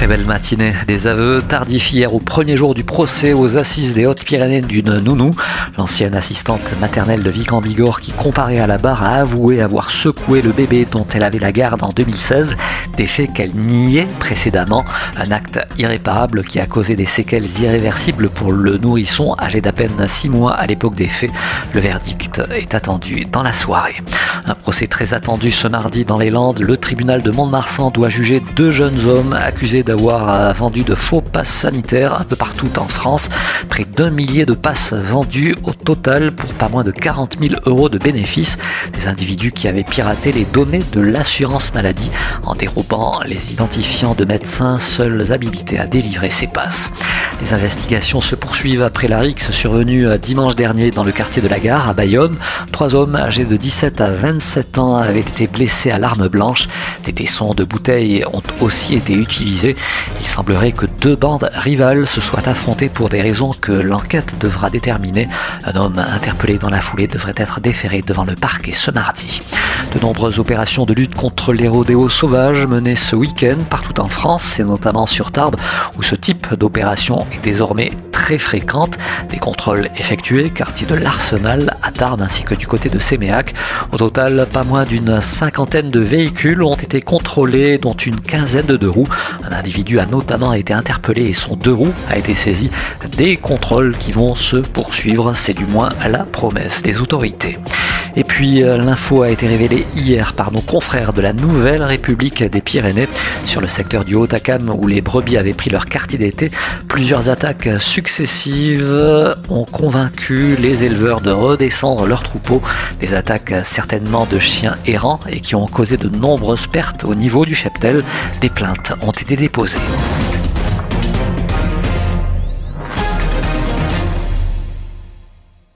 Très belle matinée. Des aveux tardifs hier au premier jour du procès aux assises des Hautes-Pyrénées d'une nounou. L'ancienne assistante maternelle de Vic en Bigorre qui comparait à la barre a avoué avoir secoué le bébé dont elle avait la garde en 2016. Des faits qu'elle niait précédemment. Un acte irréparable qui a causé des séquelles irréversibles pour le nourrisson âgé d'à peine 6 mois à l'époque des faits. Le verdict est attendu dans la soirée. Un procès très attendu ce mardi dans les Landes. Le tribunal de Mont-de-Marsan doit juger deux jeunes hommes accusés d'avoir vendu de faux passes sanitaires un peu partout en France. Près d'un millier de passes vendues au total pour pas moins de 40 000 euros de bénéfices. Des individus qui avaient piraté les données de l'assurance maladie en dérobant les identifiants de médecins seuls habilités à délivrer ces passes. Les investigations se poursuivent après la rixe survenue euh, dimanche dernier dans le quartier de la gare à Bayonne. Trois hommes âgés de 17 à 27 ans avaient été blessés à l'arme blanche. Des tessons de bouteilles ont aussi été utilisés. Il semblerait que deux bandes rivales se soient affrontées pour des raisons que l'enquête devra déterminer. Un homme interpellé dans la foulée devrait être déféré devant le parquet ce mardi. De nombreuses opérations de lutte contre les rodéos sauvages menées ce week-end partout en France et notamment sur Tarbes où ce type d'opération est désormais très fréquente. Des contrôles effectués, quartier de l'Arsenal à Tarbes ainsi que du côté de Séméac. Au total, pas moins d'une cinquantaine de véhicules ont été contrôlés, dont une quinzaine de deux roues. Un individu a notamment été interpellé et son deux roues a été saisi. Des contrôles qui vont se poursuivre, c'est du moins la promesse des autorités. Et puis euh, l'info a été révélée hier par nos confrères de la Nouvelle République des Pyrénées sur le secteur du Haut-Acam où les brebis avaient pris leur quartier d'été. Plusieurs attaques successives ont convaincu les éleveurs de redescendre leurs troupeaux. Des attaques certainement de chiens errants et qui ont causé de nombreuses pertes au niveau du cheptel. Des plaintes ont été déposées.